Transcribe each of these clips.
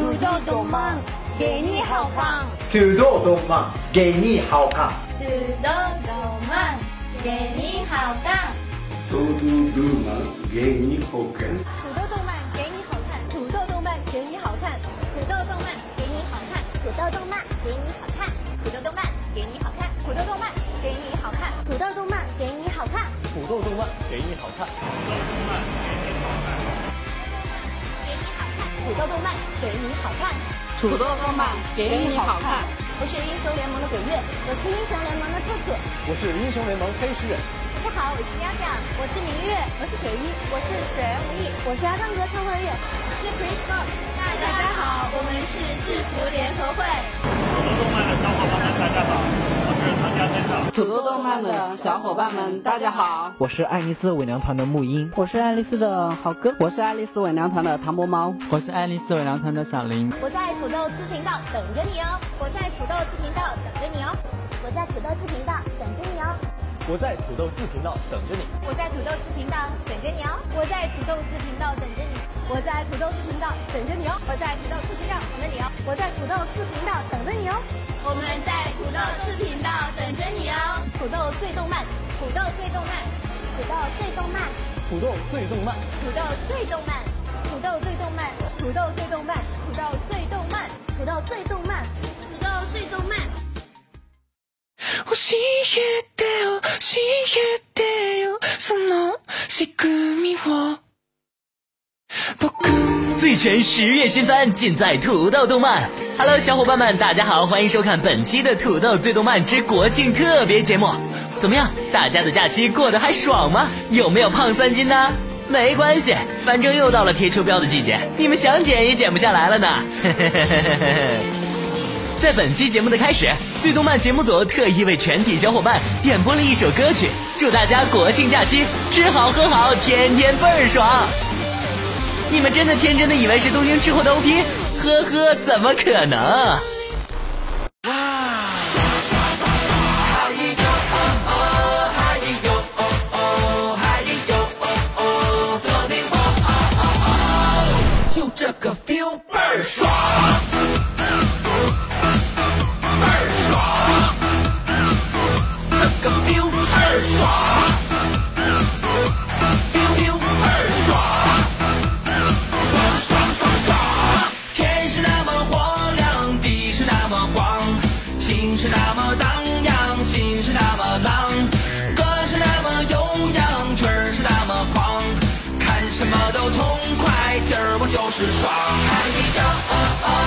土豆动漫给你好看。土豆动漫给你好看。土豆动漫给你好看。土豆动漫给你好看。土豆动漫给你好看。土豆动漫给你好看。土豆动漫给你好看。土豆动漫给你好看。土豆动漫给你好看。土豆动漫给你好看。土豆动漫给你好看。土豆动漫给你好看，土豆动漫给你好看。我是英雄联盟的鬼月，我是英雄联盟的兔兔，我是英雄联盟黑石人。大家好，我是鸭嘉，我是明月，我是雪衣，我是雪人无意，我是阿汤哥汤幻月，我是 Chris Fox。大家好，我们是制服联合会。土豆动漫的小伙伴们，大家好。土豆动漫的小伙伴们，大家好！我是爱丽丝伪娘团的沐英，我是爱丽丝的好哥，我是爱丽丝伪娘团的唐伯猫，我是爱丽丝伪娘团的小林。我在土豆自频道等着你哦！我在土豆自频道等着你哦！我在土豆自频道等着你哦！我在土豆自频道等着你！我在土豆自频道等着你哦！我在土豆自频道等着你！我在土豆自频道等着你哦！我在土豆自频道等着你哦！我在土豆四频道等着你哦，我们在土豆四频道等着你哦。土豆最动漫，土豆最动漫，土豆最动漫，土豆最动漫，土豆最动漫，土豆最动漫，土豆最动漫，土豆最动漫，土豆最动漫。最全十月新番尽在土豆动漫。Hello，小伙伴们，大家好，欢迎收看本期的土豆最动漫之国庆特别节目。怎么样，大家的假期过得还爽吗？有没有胖三斤呢？没关系，反正又到了贴秋膘的季节，你们想减也减不下来了呢。在本期节目的开始，最动漫节目组特意为全体小伙伴点播了一首歌曲，祝大家国庆假期吃好喝好，天天倍儿爽。你们真的天真的以为是东京吃货的 OP？呵呵，怎么可能？什么都痛快，今儿我就是爽！嗨，你叫哦哦。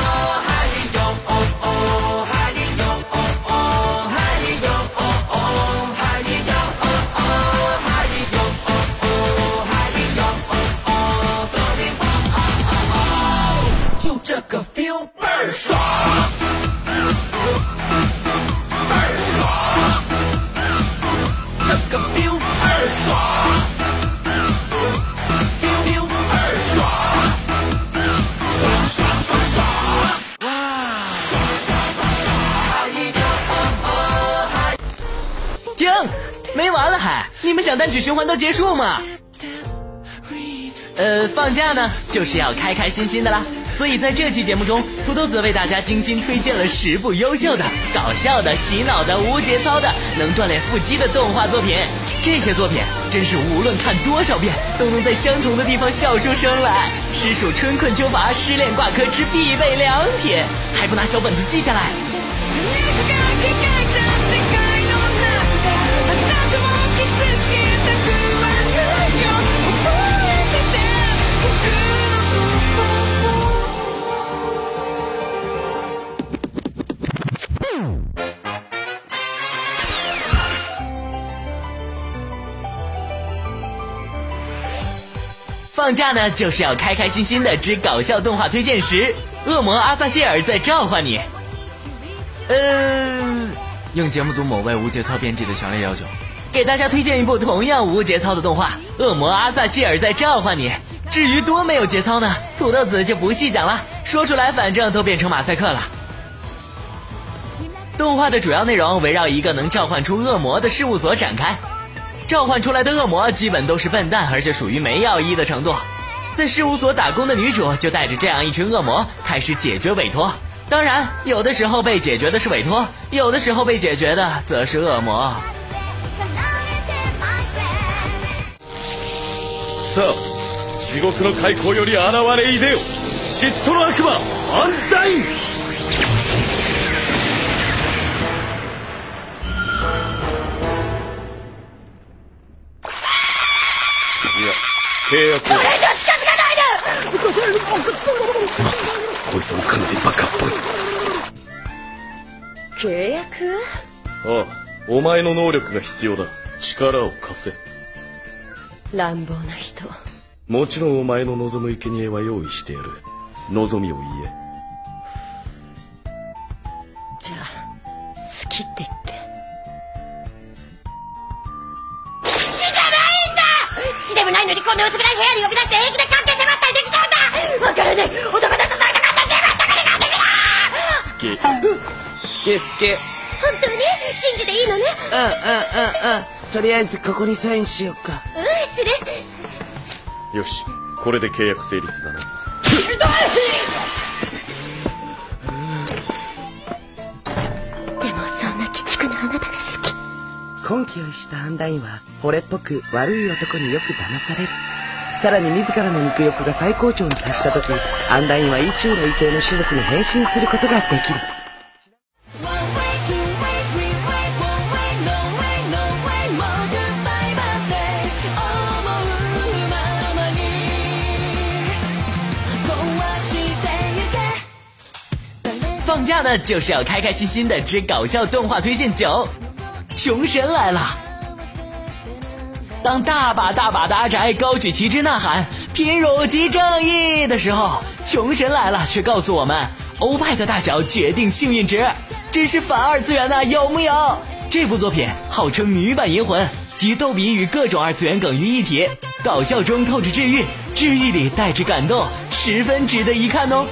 你们想单曲循环到结束吗？呃，放假呢，就是要开开心心的啦。所以在这期节目中，土豆子为大家精心推荐了十部优秀的、搞笑的、洗脑的、无节操的、能锻炼腹肌的动画作品。这些作品真是无论看多少遍，都能在相同的地方笑出声来，实属春困秋乏、失恋挂科之必备良品。还不拿小本子记下来？放假呢，就是要开开心心的！之搞笑动画推荐时，恶魔阿萨谢尔在召唤你。嗯，应节目组某位无节操编辑的强烈要求，给大家推荐一部同样无节操的动画《恶魔阿萨谢尔在召唤你》。至于多没有节操呢，土豆子就不细讲了，说出来反正都变成马赛克了。动画的主要内容围绕一个能召唤出恶魔的事务所展开。召唤出来的恶魔基本都是笨蛋，而且属于没药医的程度。在事务所打工的女主就带着这样一群恶魔开始解决委托，当然，有的时候被解决的是委托，有的时候被解决的则是恶魔。契約これ以上近づかないでまさかこいつもかなりバカっぽい契約ああお前の能力が必要だ力を貸せ乱暴な人もちろんお前の望む生贄は用意してやる望みを言えじゃあ好きって言ってん薄暗い部屋に呼び出して平気で関係迫ったりできうだからない男とされたかったしかろ本当に信じていいのねうんうんうんうんとりあえずここにサインしよかうんするよしこれで契約成立だな根期をしたアンダインは惚れっぽく悪い男によく騙されるさらに自らの肉欲が最高潮に達した時アンダインは一応の異性の種族に変身することができる放假呢，就是要开开心心的吃搞笑动画推荐酒。穷神来了！当大把大把的阿宅高举旗帜呐喊“贫乳即正义”的时候，穷神来了却告诉我们，欧派的大小决定幸运值，真是反二次元呐，有木有？这部作品号称女版《银魂》，集逗比与各种二次元梗于一体，搞笑中透着治愈，治愈里带着感动，十分值得一看哦。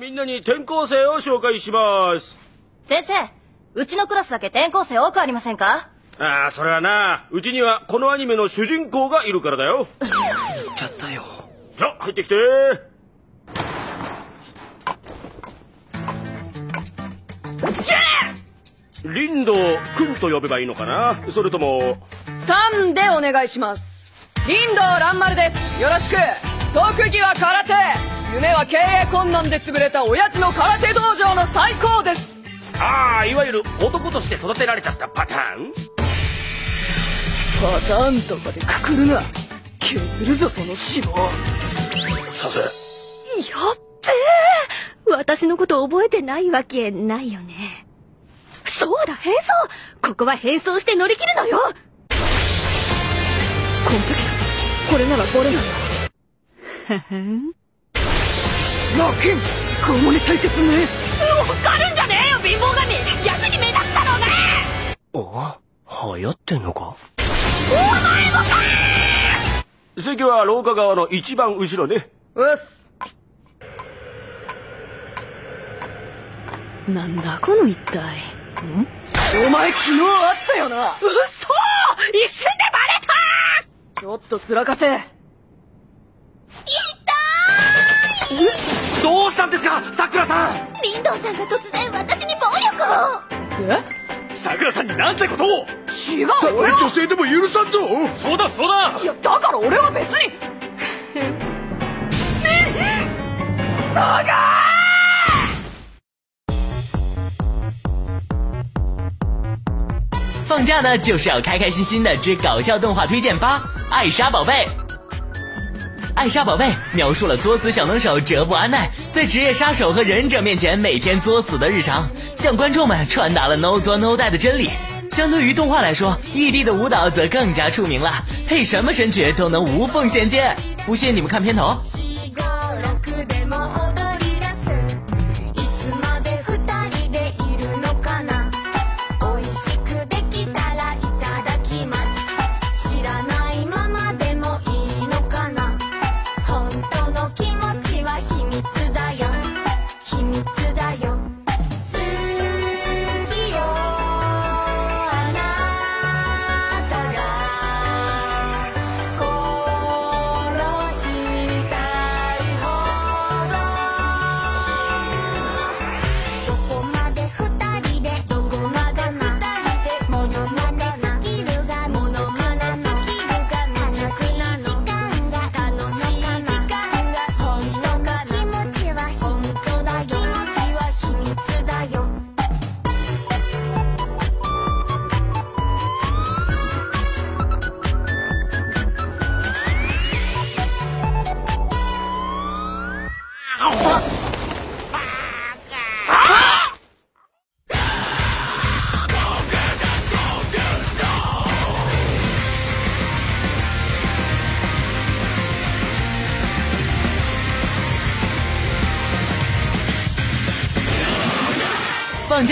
みんなに転校生を紹介します先生うちのクラスだけ転校生多くありませんかああそれはなうちにはこのアニメの主人公がいるからだよ行っちゃったよじゃ入ってきてくんと呼べばいいのかなそれともでお願いしますですよろしく特技は空手夢は経営困難で潰れた親父の空手道場の最高ですああいわゆる男として育てられちゃったパターンパターンとかでくくるな削るぞその脂肪させやっべえ私のこと覚えてないわけないよねそうだ変装ここは変装して乗り切るのよこの時これならボレないわン対決ねっかるんじゃねえよ貧乏神逆に目立ったあ流行ってんのかお前もか席は廊下側の一番後ろねうっすなんだこの一体んお前昨日ったよな一瞬でバレたちょっとつらかせ痛いどうしたんですかさくらさん林道さんが突然私に暴力をえさくらさんになんてことを違うたとえ女性でも許さんぞそうだそうだいやだから俺は別にクソが放假呢，就是要开开心心的吃搞笑动画推荐吧，《艾莎宝贝》。《艾莎宝贝》描述了作死小能手哲布安奈在职业杀手和忍者面前每天作死的日常，向观众们传达了 no 作 no die 的真理。相对于动画来说异地的舞蹈则更加出名了，配什么神曲都能无缝衔接。不信你们看片头。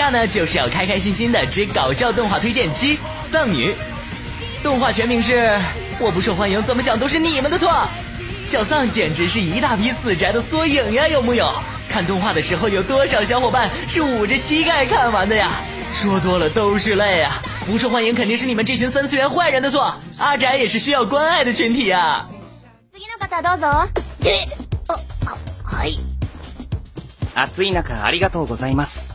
下呢，就是要开开心心的吃搞笑动画推荐七丧女，动画全名是我不受欢迎，怎么想都是你们的错。小丧简直是一大批死宅的缩影呀，有木有？看动画的时候有多少小伙伴是捂着膝盖看完的呀？说多了都是泪啊！不受欢迎肯定是你们这群三次元坏人的错。阿宅也是需要关爱的群体啊。す。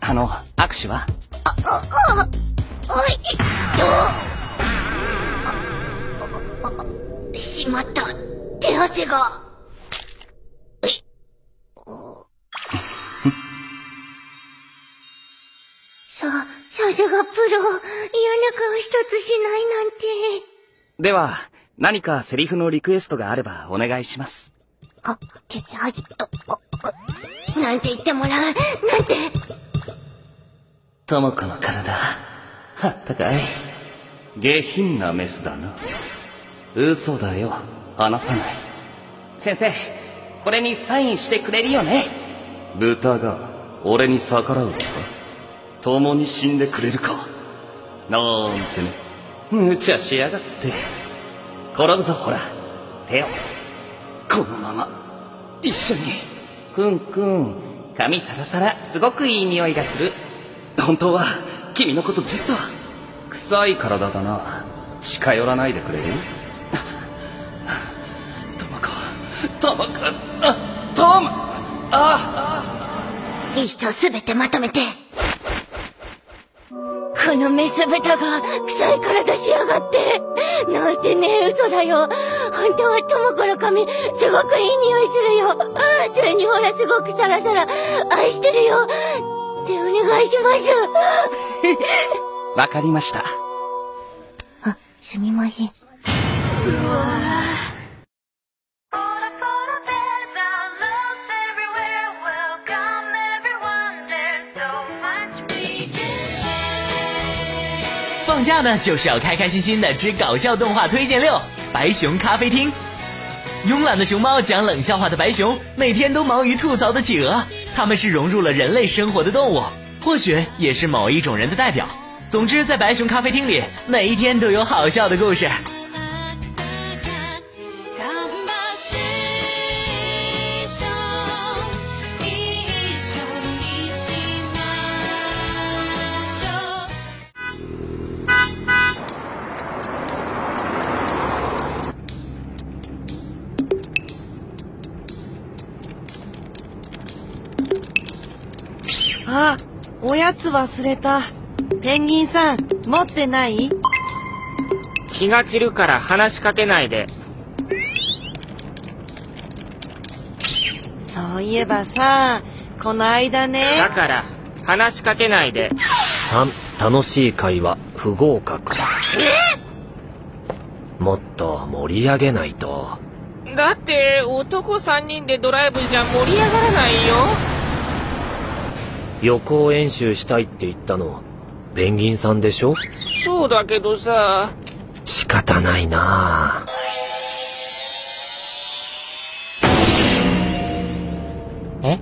あの握手はおいとしまった手汗がささすがプロ嫌な顔一つしないなんてでは何かセリフのリクエストがあればお願いしますかけはぎと、なんて言ってもらう、なんて。ともこの体、あったかい。下品なメスだな。嘘だよ、話さない。先生、これにサインしてくれるよね。豚が、俺に逆らうのか共に死んでくれるか。なんてね。無茶しやがって。転ぶぞ、ほら。手を。このまま。一緒にくんくん髪サラサラすごくいい匂いがする本当は君のことずっと臭い体だな近寄らないでくれるトモコトモコトムああいっそ全てまとめてこのメス豚が臭い体しやがって。なんてね、嘘だよ。本当はトモコの髪、すごくいい匂いするよ。それにほらすごくサラサラ、愛してるよ。ってお願いします。わかりました。あ、すみません。うわ放假呢，就是要开开心心的！之搞笑动画推荐六：白熊咖啡厅。慵懒的熊猫，讲冷笑话的白熊，每天都忙于吐槽的企鹅，他们是融入了人类生活的动物，或许也是某一种人的代表。总之，在白熊咖啡厅里，每一天都有好笑的故事。あおやつ忘れたペンギンさん持ってない気が散るから話しかけないでそういえばさこの間ねだから話しかけないで3楽しい会話不合格もっと盛り上げないとだって男3人でドライブじゃ盛り上がらないよ予行演習したいって言ったのペンギンさんでしょそうだけどさ仕方ないなえ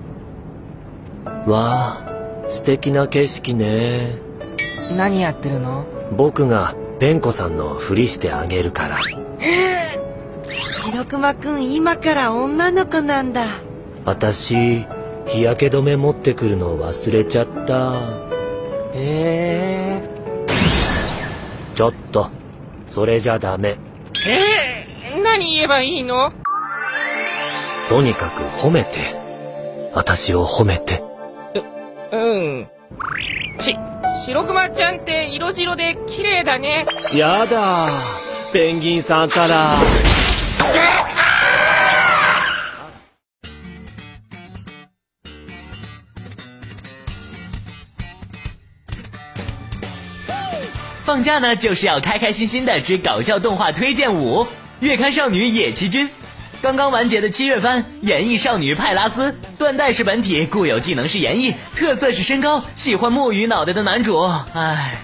わあ素敵な景色ね何やってるの僕がペンコさんのふりしてあげるから白熊くん今から女の子なんだ私日焼け止め持ってくるの忘れちゃったええー、ちょっとそれじゃダメえー、何言えばいいのとにかく褒めて私を褒めてううんし白クマちゃんって色白で綺麗だねやだペンギンさんから放假呢，就是要开开心心的！之搞笑动画推荐五月刊少女野崎君，刚刚完结的七月番《演绎少女派拉斯》，断代是本体，固有技能是演绎，特色是身高，喜欢木鱼脑袋的男主。唉，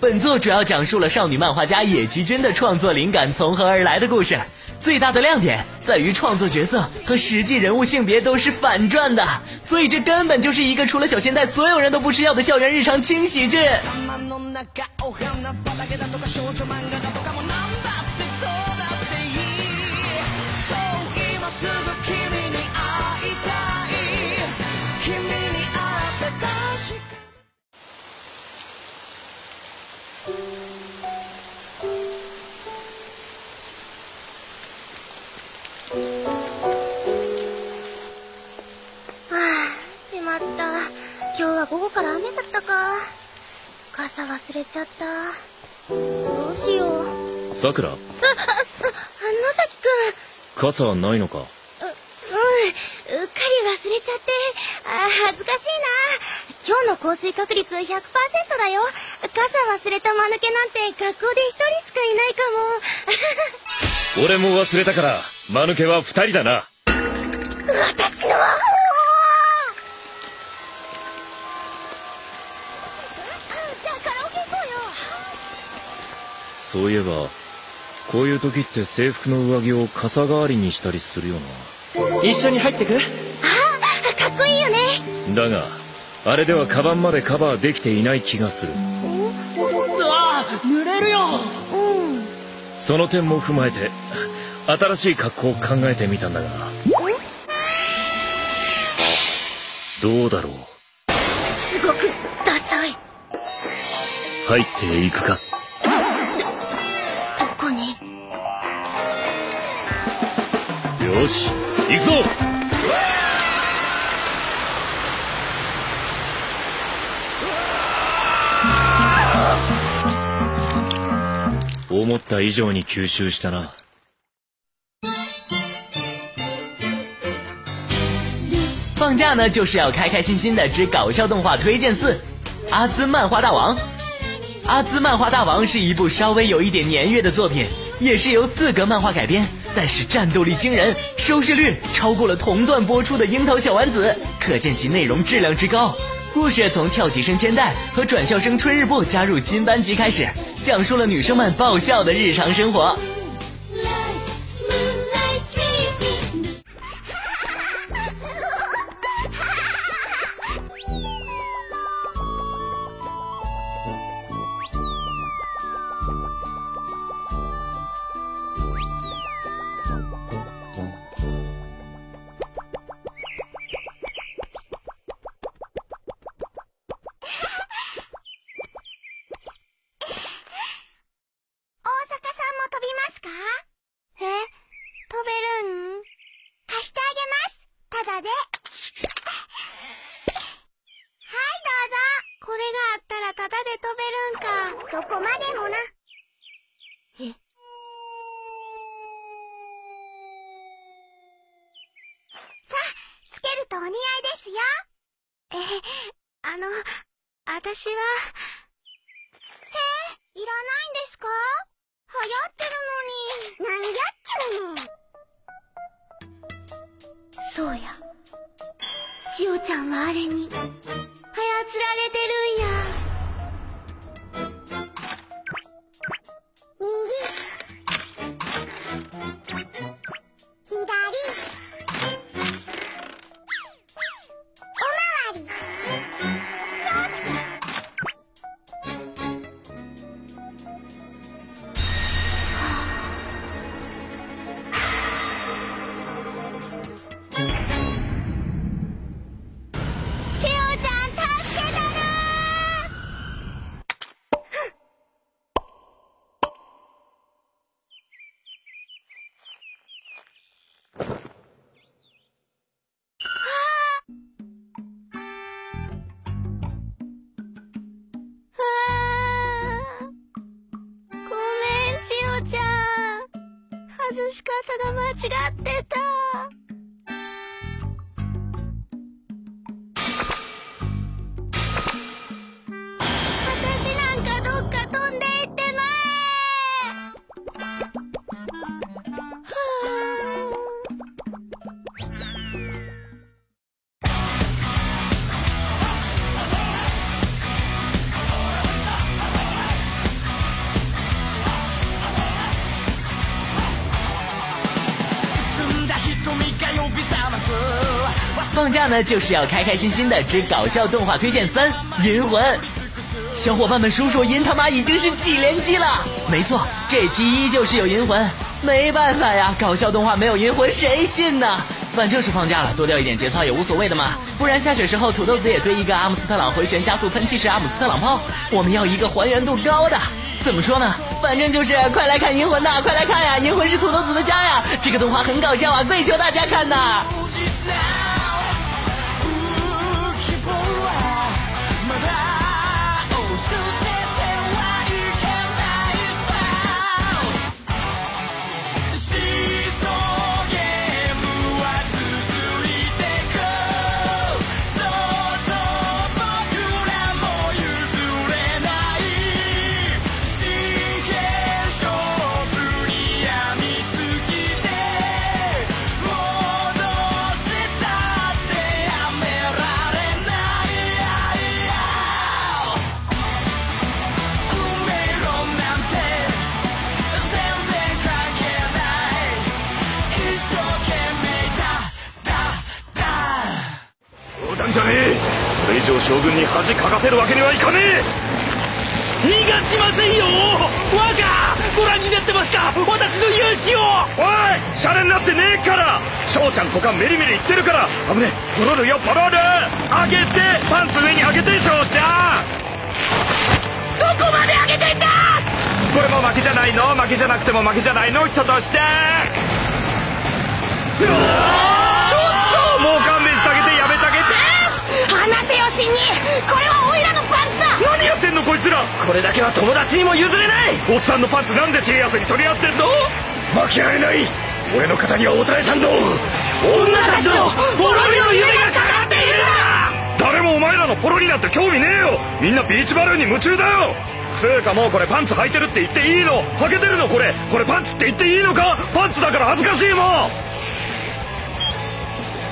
本作主要讲述了少女漫画家野崎君的创作灵感从何而来的故事。最大的亮点在于创作角色和实际人物性别都是反转的，所以这根本就是一个除了小千代所有人都不吃药的校园日常轻喜剧。午後から雨だったか傘忘れちゃったどうしようさくらああ野崎くん傘ないのかううんうっかり忘れちゃってあ恥ずかしいな今日の降水確率100%だよ傘忘れた間抜けなんて学校で一人しかいないかも 俺も忘れたから間抜けは二人だな私のは法そういえばこういう時って制服の上着を傘代わりにしたりするよな一緒に入ってくああ、かっこいいよねだがあれではカバンまでカバーできていない気がするああ濡れるようんその点も踏まえて新しい格好を考えてみたんだがどうだろうすごくダサい入っていくか恭喜，赢走！思った以上に吸収したな。放假呢，就是要开开心心的！之搞笑动画推荐四，《阿兹漫画大王》。阿兹漫画大王是一部稍微有一点年月的作品，也是由四格漫画改编。但是战斗力惊人，收视率超过了同段播出的《樱桃小丸子》，可见其内容质量之高。故事从跳级生千代和转校生春日部加入新班级开始，讲述了女生们爆笑的日常生活。は、間違ってた。那就是要开开心心的之搞笑动画推荐三银魂，小伙伴们数数银他妈已经是几连击了？没错，这期依旧是有银魂，没办法呀，搞笑动画没有银魂谁信呢？反正是放假了，多掉一点节操也无所谓的嘛，不然下雪时候土豆子也堆一个阿姆斯特朗回旋加速喷气式阿姆斯特朗炮，我们要一个还原度高的，怎么说呢？反正就是快来看银魂呐，快来看呀，银魂是土豆子的家呀，这个动画很搞笑啊，跪求大家看呐。将軍に恥かかせるわけにはいかねえ逃がしませんよ我がご覧になってますか私の勇姿をおいシャレになってねえから翔ちゃんとかメリメリ言ってるから危ねえ取ロるよポロる上げてパンツ上に上げて翔ちゃんどこまで上げてんだこれも負けじゃないの負けじゃなくても負けじゃないの人としてうわ人にこれはオイラのパンツだ何やってんのこいつらこれだけは友達にも譲れないおっさんのパンツなんでシリアスに取り合ってんの負けられない俺の肩にはおたえさんの女たちのボロリの夢がかかっているんだ誰もお前らのポロリなんて興味ねえよみんなビーチバルーンに夢中だよつうかもうこれパンツ履いてるって言っていいの履けてるのこれこれパンツって言っていいのかパンツだから恥ずかしいもん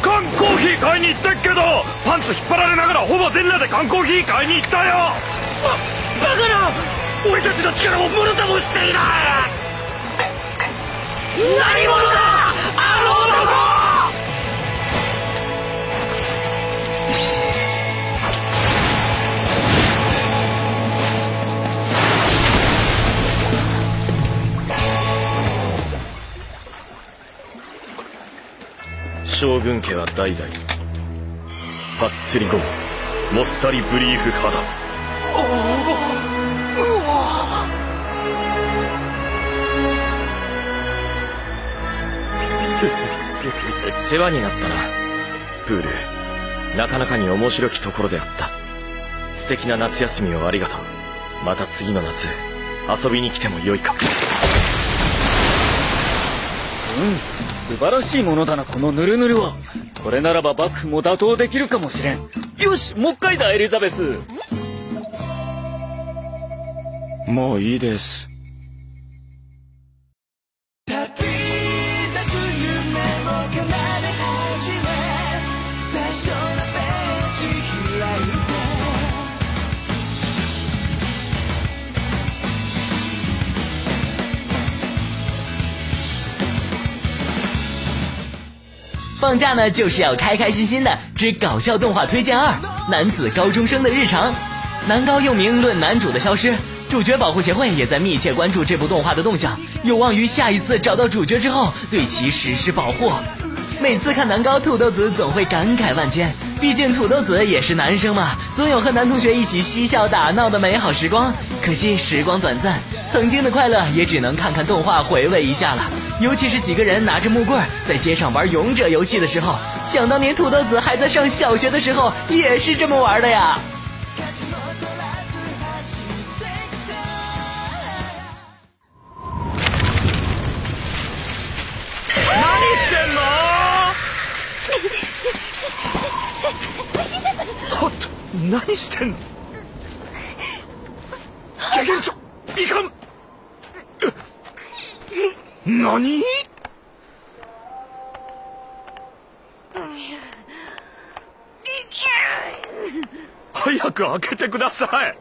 缶コーヒー買いに行ってっけどパンツ引っ張られながらほぼ全裸で缶コーヒー買いに行ったよババカな俺たちの力をもともしていない何者だあの男将軍家は代々はっつりゴーもっさりブリーフ派だ世話になったなプールなかなかに面白きところであった素敵な夏休みをありがとうまた次の夏遊びに来てもよいかうん素晴らしいものだなこのヌルヌルはこれならば幕府も打倒できるかもしれんよしもう一回だエリザベスもういいです放假呢，就是要开开心心的。之搞笑动画推荐二：男子高中生的日常，男高又名论男主的消失。主角保护协会也在密切关注这部动画的动向，有望于下一次找到主角之后，对其实施保护。每次看男高，土豆子总会感慨万千。毕竟土豆子也是男生嘛，总有和男同学一起嬉笑打闹的美好时光。可惜时光短暂，曾经的快乐也只能看看动画回味一下了。尤其是几个人拿着木棍在街上玩勇者游戏的时候，想当年土豆子还在上小学的时候也是这么玩的呀。してください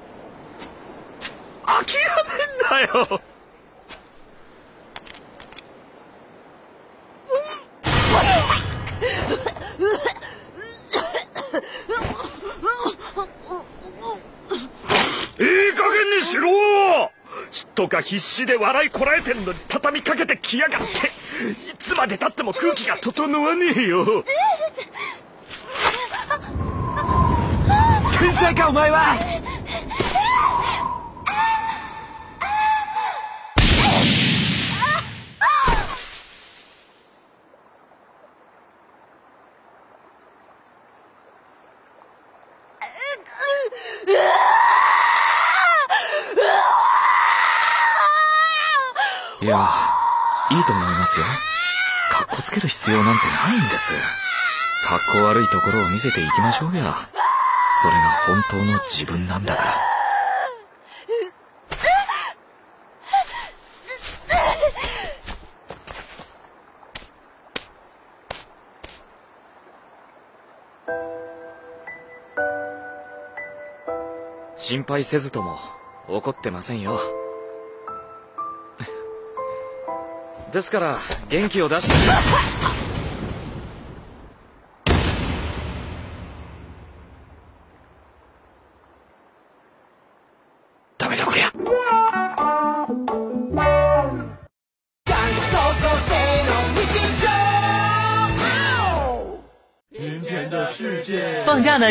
諦めんなよしろ人が必死で笑いこらえてんのに畳みかけてきやがっていつまでたっても空気が整わねえよ天才かお前はいや、いいと思いますよ。カッコつける必要なんてないんです。かっこ悪いところを見せていきましょうや。それが本当の自分なんだから心配せずとも怒ってませんよ ですから元気を出して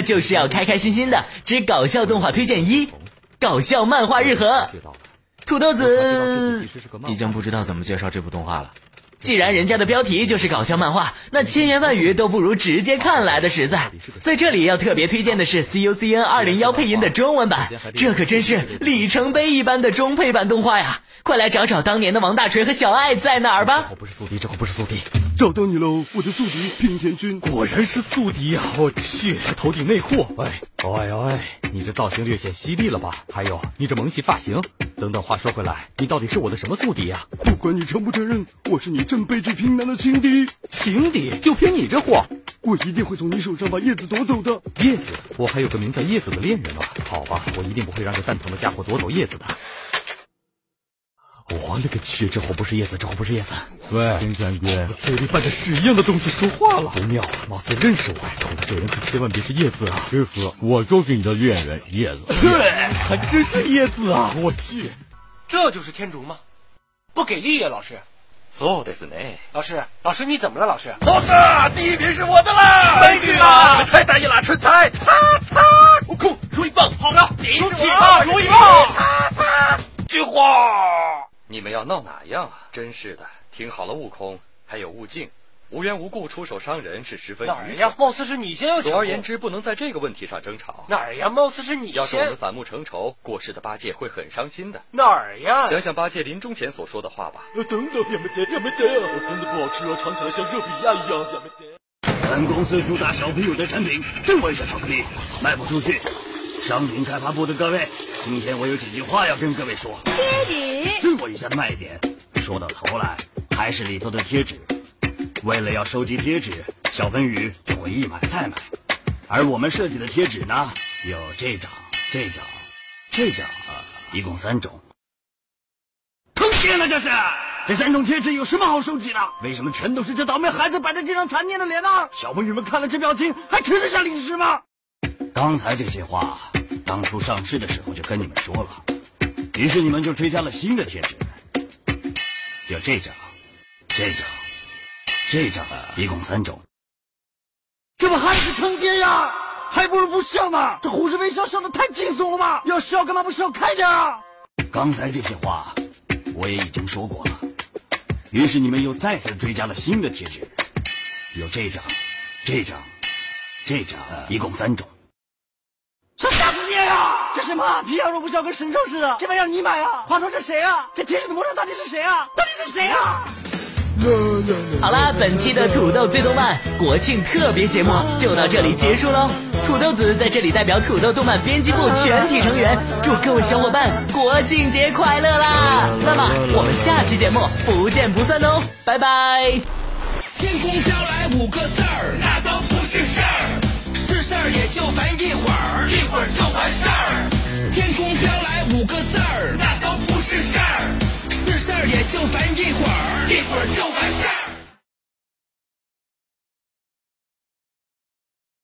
就是要开开心心的，之搞笑动画推荐一，搞笑漫画日和，土豆子已经不知道怎么介绍这部动画了。既然人家的标题就是搞笑漫画，那千言万语都不如直接看来的实在。在这里要特别推荐的是 C U C N 二零幺配音的中文版，这可真是里程碑一般的中配版动画呀！快来找找当年的王大锤和小爱在哪儿吧。不是宿敌，这可不是宿敌。找到你喽，我的宿敌平田君，果然是宿敌呀！我去，他头顶内裤，哎哎哎，你这造型略显犀利了吧？还有你这萌系发型，等等。话说回来，你到底是我的什么宿敌呀？不管你承不承认，我是你正背距平南的情敌。情敌就凭你这货，我一定会从你手上把叶子夺走的。叶子，我还有个名叫叶子的恋人呢。好吧，我一定不会让这蛋疼的家伙夺走叶子的。我勒个去！这货不是叶子，这货不是叶子。喂，林将军，嘴里拌着屎一样的东西说话了，不妙，啊！貌似认识我。秃子，这人可千万别是叶子啊！师傅，我就是你的恋人叶子。对，还真是叶子啊！我去，这就是天竺吗？不给力啊，老师。所有的子内。老师，老师你怎么了？老师，老师，第一名是我的啦！没去啊，你们太大意了，蠢材！擦擦，悟空如意棒，好了，举起啊，如意棒！擦擦，菊花。你们要闹哪样啊！真是的，听好了，悟空还有悟净，无缘无故出手伤人是十分……哪儿呀？貌似是你先要。总而言之，不能在这个问题上争吵。哪儿呀？貌似是你先。要是我们反目成仇，过世的八戒会很伤心的。哪儿呀？想想八戒临终前所说的话吧。呃，等等也没得，也没得真的不好吃啊，尝起来像热比亚一样，也没得。本公司主打小朋友的产品，这么下巧克力卖不出去。商品开发部的各位，今天我有几句话要跟各位说。贴纸，任我一下的卖点，说到头来还是里头的贴纸。为了要收集贴纸，小喷宇就会一买再买。而我们设计的贴纸呢，有这张、这张、这张，一共三种。坑爹呢这是！这三种贴纸有什么好收集的？为什么全都是这倒霉孩子摆在这张残念的脸呢？小朋友们看了这表情，还吃得下零食吗？刚才这些话，当初上市的时候就跟你们说了，于是你们就追加了新的贴纸，有这张，这张，这张，一共三种。这不还是坑爹呀？还不如不笑呢！这胡适微笑笑的太轻松了吧？要笑干嘛不笑开点啊？刚才这些话，我也已经说过了，于是你们又再次追加了新的贴纸，有这张，这张，这张，一共三种。想吓死你呀！这什么皮羊肉不消，跟神兽似的。这玩意儿你买啊？话说这谁啊？这天使的魔杖到底是谁啊？到底是谁啊？好啦，本期的土豆最动漫国庆特别节目就到这里结束喽。土豆子在这里代表土豆动漫编辑部全体成员，祝各位小伙伴国庆节快乐啦！那么我们下期节目不见不散哦，拜拜。天空飘来五个字儿，那都不是事儿。事儿也就烦一会儿，一会儿就完事儿。天空飘来五个字儿，那都不是事儿。是事儿也就烦一会儿，一会儿就完事儿。